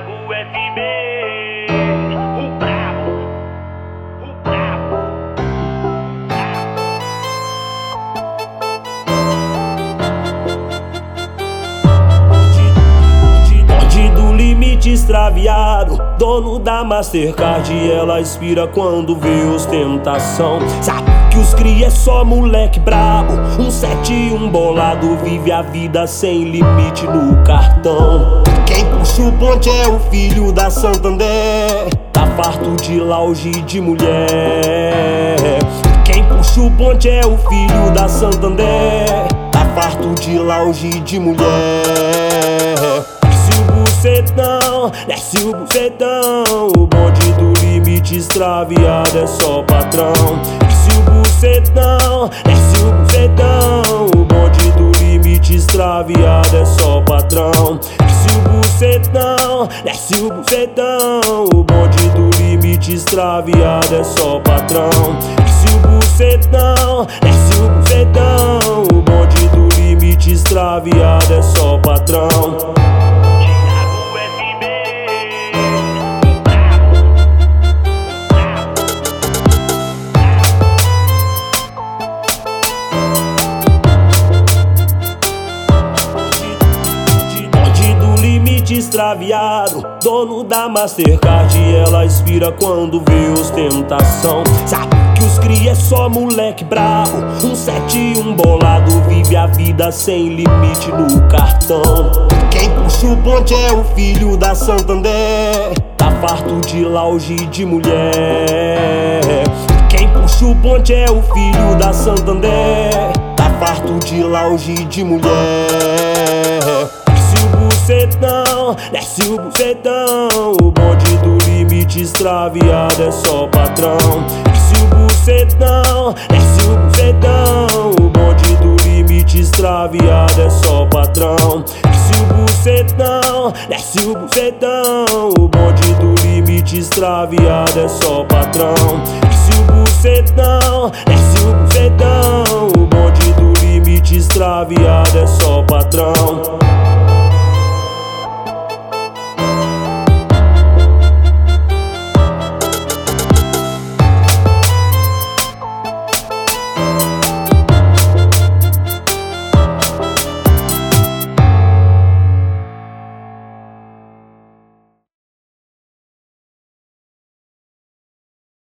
Thiago FB, o brabo, o brabo. Bonde do limite extraviado, dono da Mastercard, ela inspira quando vê ostentação. Sabe os cria é só moleque brabo, um sete e um bolado, vive a vida sem limite no cartão. Quem puxa o ponte é o filho da Santander, tá farto de lounge de mulher. Quem puxa o ponte é o filho da Santander, tá farto de lounge de mulher. Desce o bucetão, desce o bucetão. O bonde do limite extraviado é só patrão. Bucetão, desce o bucetão. O bonde do limite extraviado é só patrão. Desce o bucetão, desce o bucetão. O bonde do limite extraviado é só patrão. Desce o bucetão, desce o bucetão. O bonde do limite extraviado é só patrão. Limite extraviado, dono da Mastercard, ela inspira quando vê ostentação. Sabe que os cria é só moleque brabo, um sete e um bolado, vive a vida sem limite no cartão. Quem puxa o ponte é o filho da Santander, tá farto de lounge de mulher. Quem puxa o ponte é o filho da Santander, tá farto de lounge de mulher. Desce o bucetão, desce o bucetão. O bonde do limite extraviado é só patrão. Desce o bucetão, desce o bucetão. O bonde do limite extraviado é só patrão. Desce o bucetão, desce o bucetão. O bonde do limite extraviado é só patrão. Desce o bucetão, desce o bucetão.